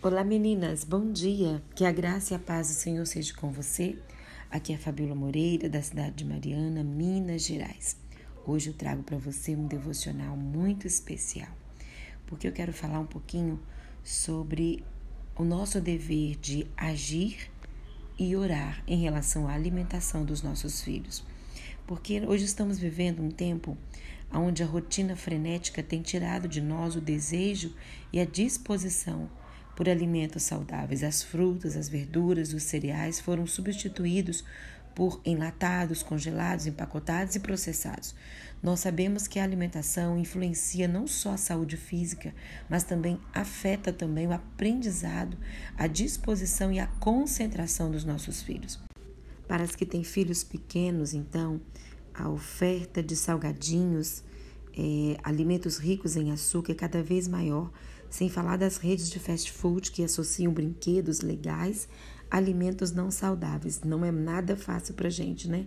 Olá meninas, bom dia. Que a graça e a paz do Senhor seja com você. Aqui é Fabíola Moreira, da cidade de Mariana, Minas Gerais. Hoje eu trago para você um devocional muito especial, porque eu quero falar um pouquinho sobre o nosso dever de agir e orar em relação à alimentação dos nossos filhos. Porque hoje estamos vivendo um tempo onde a rotina frenética tem tirado de nós o desejo e a disposição por alimentos saudáveis. As frutas, as verduras, os cereais foram substituídos por enlatados, congelados, empacotados e processados. Nós sabemos que a alimentação influencia não só a saúde física, mas também afeta também o aprendizado, a disposição e a concentração dos nossos filhos. Para as que têm filhos pequenos, então, a oferta de salgadinhos, é, alimentos ricos em açúcar é cada vez maior, sem falar das redes de fast food que associam brinquedos legais a alimentos não saudáveis. Não é nada fácil para gente, né?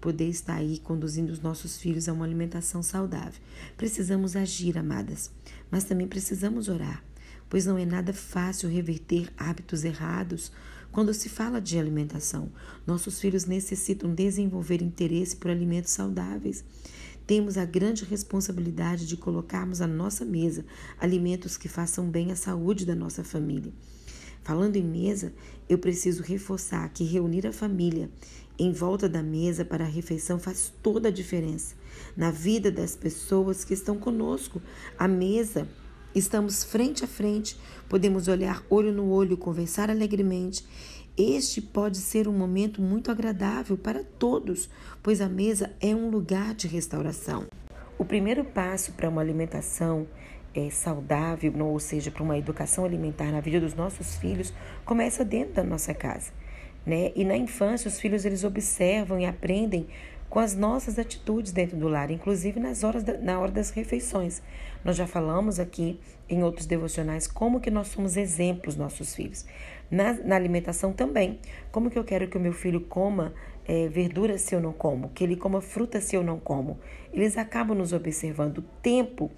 Poder estar aí conduzindo os nossos filhos a uma alimentação saudável. Precisamos agir, amadas, mas também precisamos orar, pois não é nada fácil reverter hábitos errados quando se fala de alimentação. Nossos filhos necessitam desenvolver interesse por alimentos saudáveis temos a grande responsabilidade de colocarmos à nossa mesa alimentos que façam bem à saúde da nossa família. Falando em mesa, eu preciso reforçar que reunir a família em volta da mesa para a refeição faz toda a diferença na vida das pessoas que estão conosco. A mesa Estamos frente a frente, podemos olhar olho no olho, conversar alegremente este pode ser um momento muito agradável para todos, pois a mesa é um lugar de restauração. O primeiro passo para uma alimentação é, saudável, ou seja, para uma educação alimentar na vida dos nossos filhos, começa dentro da nossa casa. Né? E na infância, os filhos eles observam e aprendem com as nossas atitudes dentro do lar, inclusive nas horas da, na hora das refeições. Nós já falamos aqui em outros devocionais como que nós somos exemplos nossos filhos. Na, na alimentação também. Como que eu quero que o meu filho coma é, verduras se eu não como, que ele coma fruta se eu não como. Eles acabam nos observando. O tempo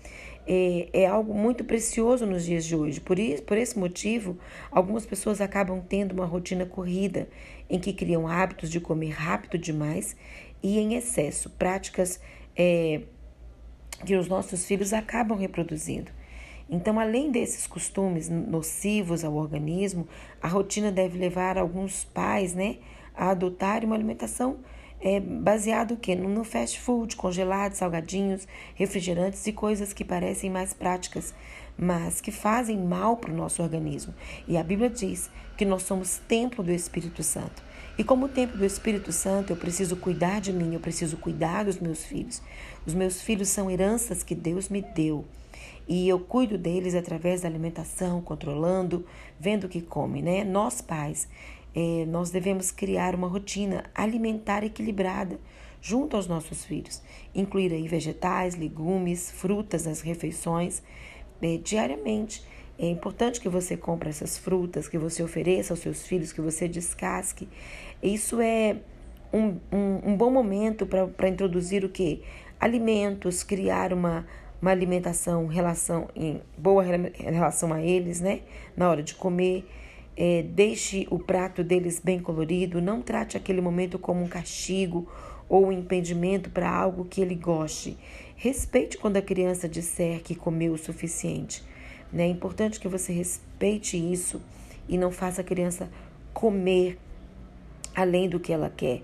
é, é, algo muito precioso nos dias de hoje. Por, isso, por esse motivo, algumas pessoas acabam tendo uma rotina corrida, em que criam hábitos de comer rápido demais e em excesso, práticas é, que os nossos filhos acabam reproduzindo. Então, além desses costumes nocivos ao organismo, a rotina deve levar alguns pais né, a adotarem uma alimentação é, baseada no, no fast food, congelados, salgadinhos, refrigerantes e coisas que parecem mais práticas, mas que fazem mal para o nosso organismo. E a Bíblia diz que nós somos templo do Espírito Santo. E como templo do Espírito Santo, eu preciso cuidar de mim, eu preciso cuidar dos meus filhos. Os meus filhos são heranças que Deus me deu. E eu cuido deles através da alimentação, controlando, vendo o que come, né? Nós pais, é, nós devemos criar uma rotina alimentar equilibrada junto aos nossos filhos. Incluir aí vegetais, legumes, frutas nas refeições é, diariamente. É importante que você compre essas frutas, que você ofereça aos seus filhos, que você descasque. Isso é um, um, um bom momento para introduzir o que? Alimentos, criar uma uma alimentação relação em boa relação a eles, né? Na hora de comer, é, deixe o prato deles bem colorido, não trate aquele momento como um castigo ou um impedimento para algo que ele goste. Respeite quando a criança disser que comeu o suficiente. Né? É importante que você respeite isso e não faça a criança comer além do que ela quer.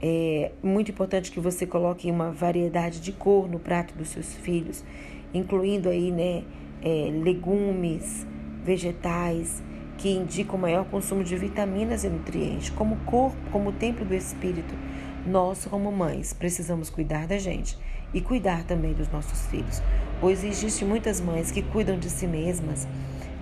É muito importante que você coloque uma variedade de cor no prato dos seus filhos, incluindo aí, né, é, legumes, vegetais que indicam maior consumo de vitaminas e nutrientes. Como corpo, como templo do espírito, nós, como mães, precisamos cuidar da gente e cuidar também dos nossos filhos. Hoje existem muitas mães que cuidam de si mesmas,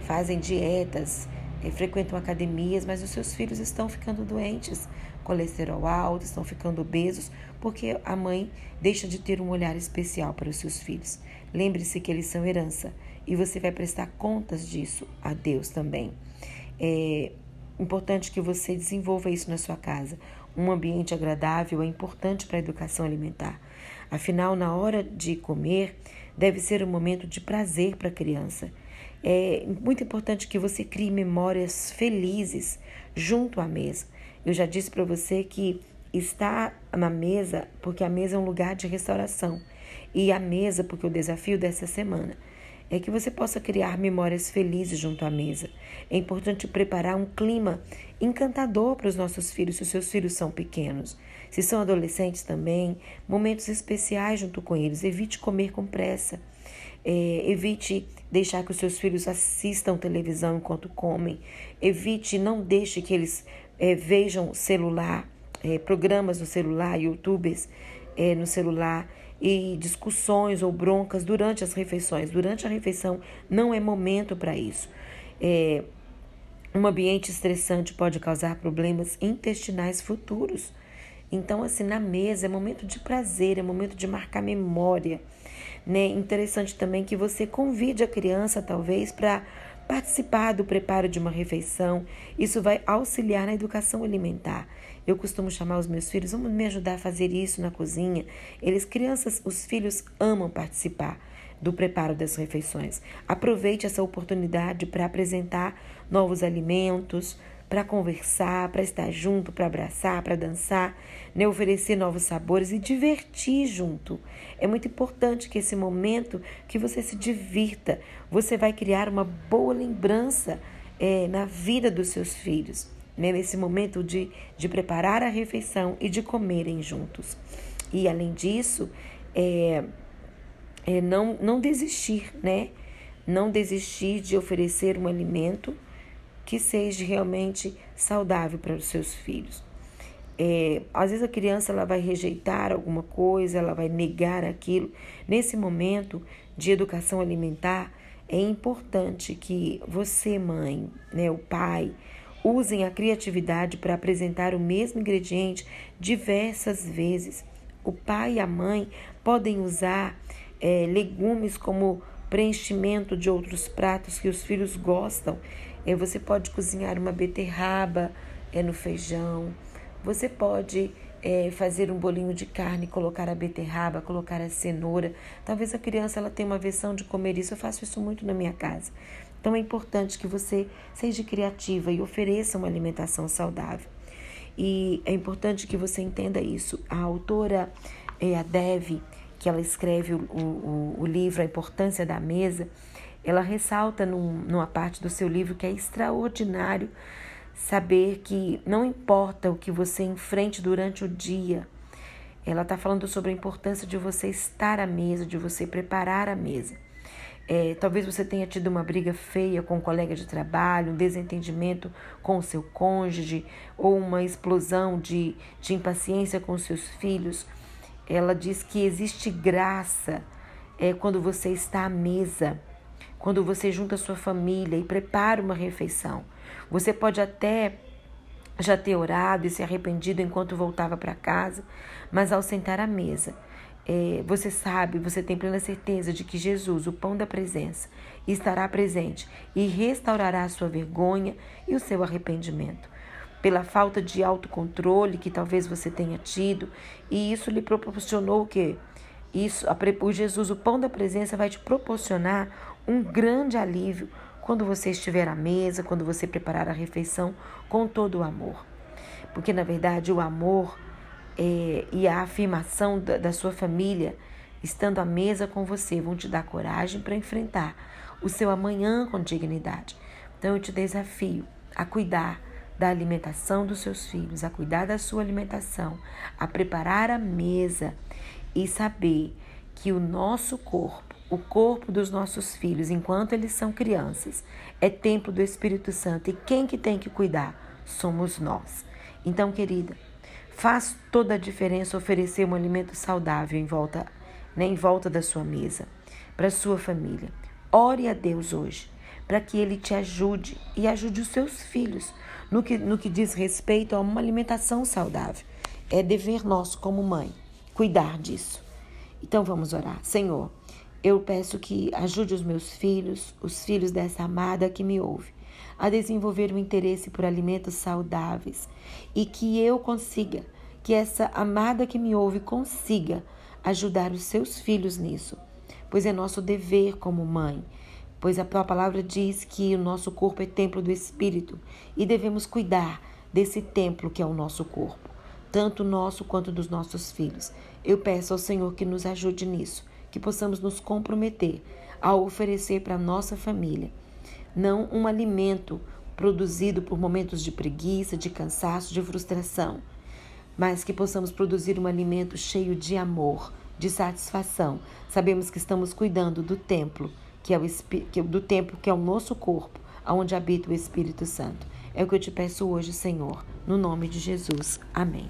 fazem dietas, é, frequentam academias, mas os seus filhos estão ficando doentes colesterol alto, estão ficando obesos, porque a mãe deixa de ter um olhar especial para os seus filhos. Lembre-se que eles são herança e você vai prestar contas disso a Deus também. É importante que você desenvolva isso na sua casa. Um ambiente agradável é importante para a educação alimentar. Afinal, na hora de comer, deve ser um momento de prazer para a criança. É muito importante que você crie memórias felizes junto à mesa. Eu já disse para você que está na mesa porque a mesa é um lugar de restauração e a mesa porque o desafio dessa semana é que você possa criar memórias felizes junto à mesa. É importante preparar um clima encantador para os nossos filhos, se os seus filhos são pequenos. Se são adolescentes também, momentos especiais junto com eles. Evite comer com pressa. É, evite deixar que os seus filhos assistam televisão enquanto comem. Evite, não deixe que eles é, vejam celular, é, programas no celular, youtubers é, no celular e discussões ou broncas durante as refeições. Durante a refeição não é momento para isso. É, um ambiente estressante pode causar problemas intestinais futuros. Então, assim, na mesa é momento de prazer, é momento de marcar memória. Né? Interessante também que você convide a criança, talvez, para participar do preparo de uma refeição. Isso vai auxiliar na educação alimentar. Eu costumo chamar os meus filhos, vamos me ajudar a fazer isso na cozinha. Eles, crianças, os filhos amam participar do preparo das refeições. Aproveite essa oportunidade para apresentar novos alimentos, para conversar, para estar junto, para abraçar, para dançar, né? oferecer novos sabores e divertir junto. É muito importante que esse momento que você se divirta, você vai criar uma boa lembrança é, na vida dos seus filhos, né? nesse momento de, de preparar a refeição e de comerem juntos. E além disso, é, é não, não desistir, né? Não desistir de oferecer um alimento que seja realmente saudável para os seus filhos. É, às vezes a criança ela vai rejeitar alguma coisa, ela vai negar aquilo. Nesse momento de educação alimentar, é importante que você, mãe, né, o pai, usem a criatividade para apresentar o mesmo ingrediente diversas vezes. O pai e a mãe podem usar é, legumes como preenchimento de outros pratos que os filhos gostam é, você pode cozinhar uma beterraba é, no feijão. Você pode é, fazer um bolinho de carne, colocar a beterraba, colocar a cenoura. Talvez a criança ela tenha uma versão de comer isso. Eu faço isso muito na minha casa. Então é importante que você seja criativa e ofereça uma alimentação saudável. E é importante que você entenda isso. A autora é a Dev, que ela escreve o, o, o livro A Importância da Mesa, ela ressalta num, numa parte do seu livro que é extraordinário saber que não importa o que você enfrente durante o dia, ela está falando sobre a importância de você estar à mesa, de você preparar a mesa. É, talvez você tenha tido uma briga feia com um colega de trabalho, um desentendimento com o seu cônjuge ou uma explosão de, de impaciência com seus filhos. Ela diz que existe graça é, quando você está à mesa quando você junta a sua família e prepara uma refeição. Você pode até já ter orado e se arrependido enquanto voltava para casa, mas ao sentar à mesa, é, você sabe, você tem plena certeza de que Jesus, o pão da presença, estará presente e restaurará a sua vergonha e o seu arrependimento. Pela falta de autocontrole que talvez você tenha tido, e isso lhe proporcionou o quê? Isso, o Jesus, o pão da presença, vai te proporcionar um grande alívio quando você estiver à mesa, quando você preparar a refeição com todo o amor. Porque, na verdade, o amor é, e a afirmação da, da sua família estando à mesa com você vão te dar coragem para enfrentar o seu amanhã com dignidade. Então, eu te desafio a cuidar da alimentação dos seus filhos, a cuidar da sua alimentação, a preparar a mesa e saber que o nosso corpo o corpo dos nossos filhos, enquanto eles são crianças, é templo do Espírito Santo. E quem que tem que cuidar? Somos nós. Então, querida, faz toda a diferença oferecer um alimento saudável em volta, né, em volta da sua mesa, para sua família. Ore a Deus hoje, para que Ele te ajude e ajude os seus filhos no que, no que diz respeito a uma alimentação saudável. É dever nosso como mãe cuidar disso. Então vamos orar. Senhor, eu peço que ajude os meus filhos, os filhos dessa amada que me ouve, a desenvolver o um interesse por alimentos saudáveis e que eu consiga, que essa amada que me ouve consiga ajudar os seus filhos nisso, pois é nosso dever como mãe pois a tua palavra diz que o nosso corpo é templo do Espírito e devemos cuidar desse templo que é o nosso corpo, tanto nosso quanto dos nossos filhos. Eu peço ao Senhor que nos ajude nisso, que possamos nos comprometer a oferecer para a nossa família não um alimento produzido por momentos de preguiça, de cansaço, de frustração, mas que possamos produzir um alimento cheio de amor, de satisfação. Sabemos que estamos cuidando do templo que é o que, do templo que é o nosso corpo, aonde habita o Espírito Santo. É o que eu te peço hoje, Senhor, no nome de Jesus. Amém.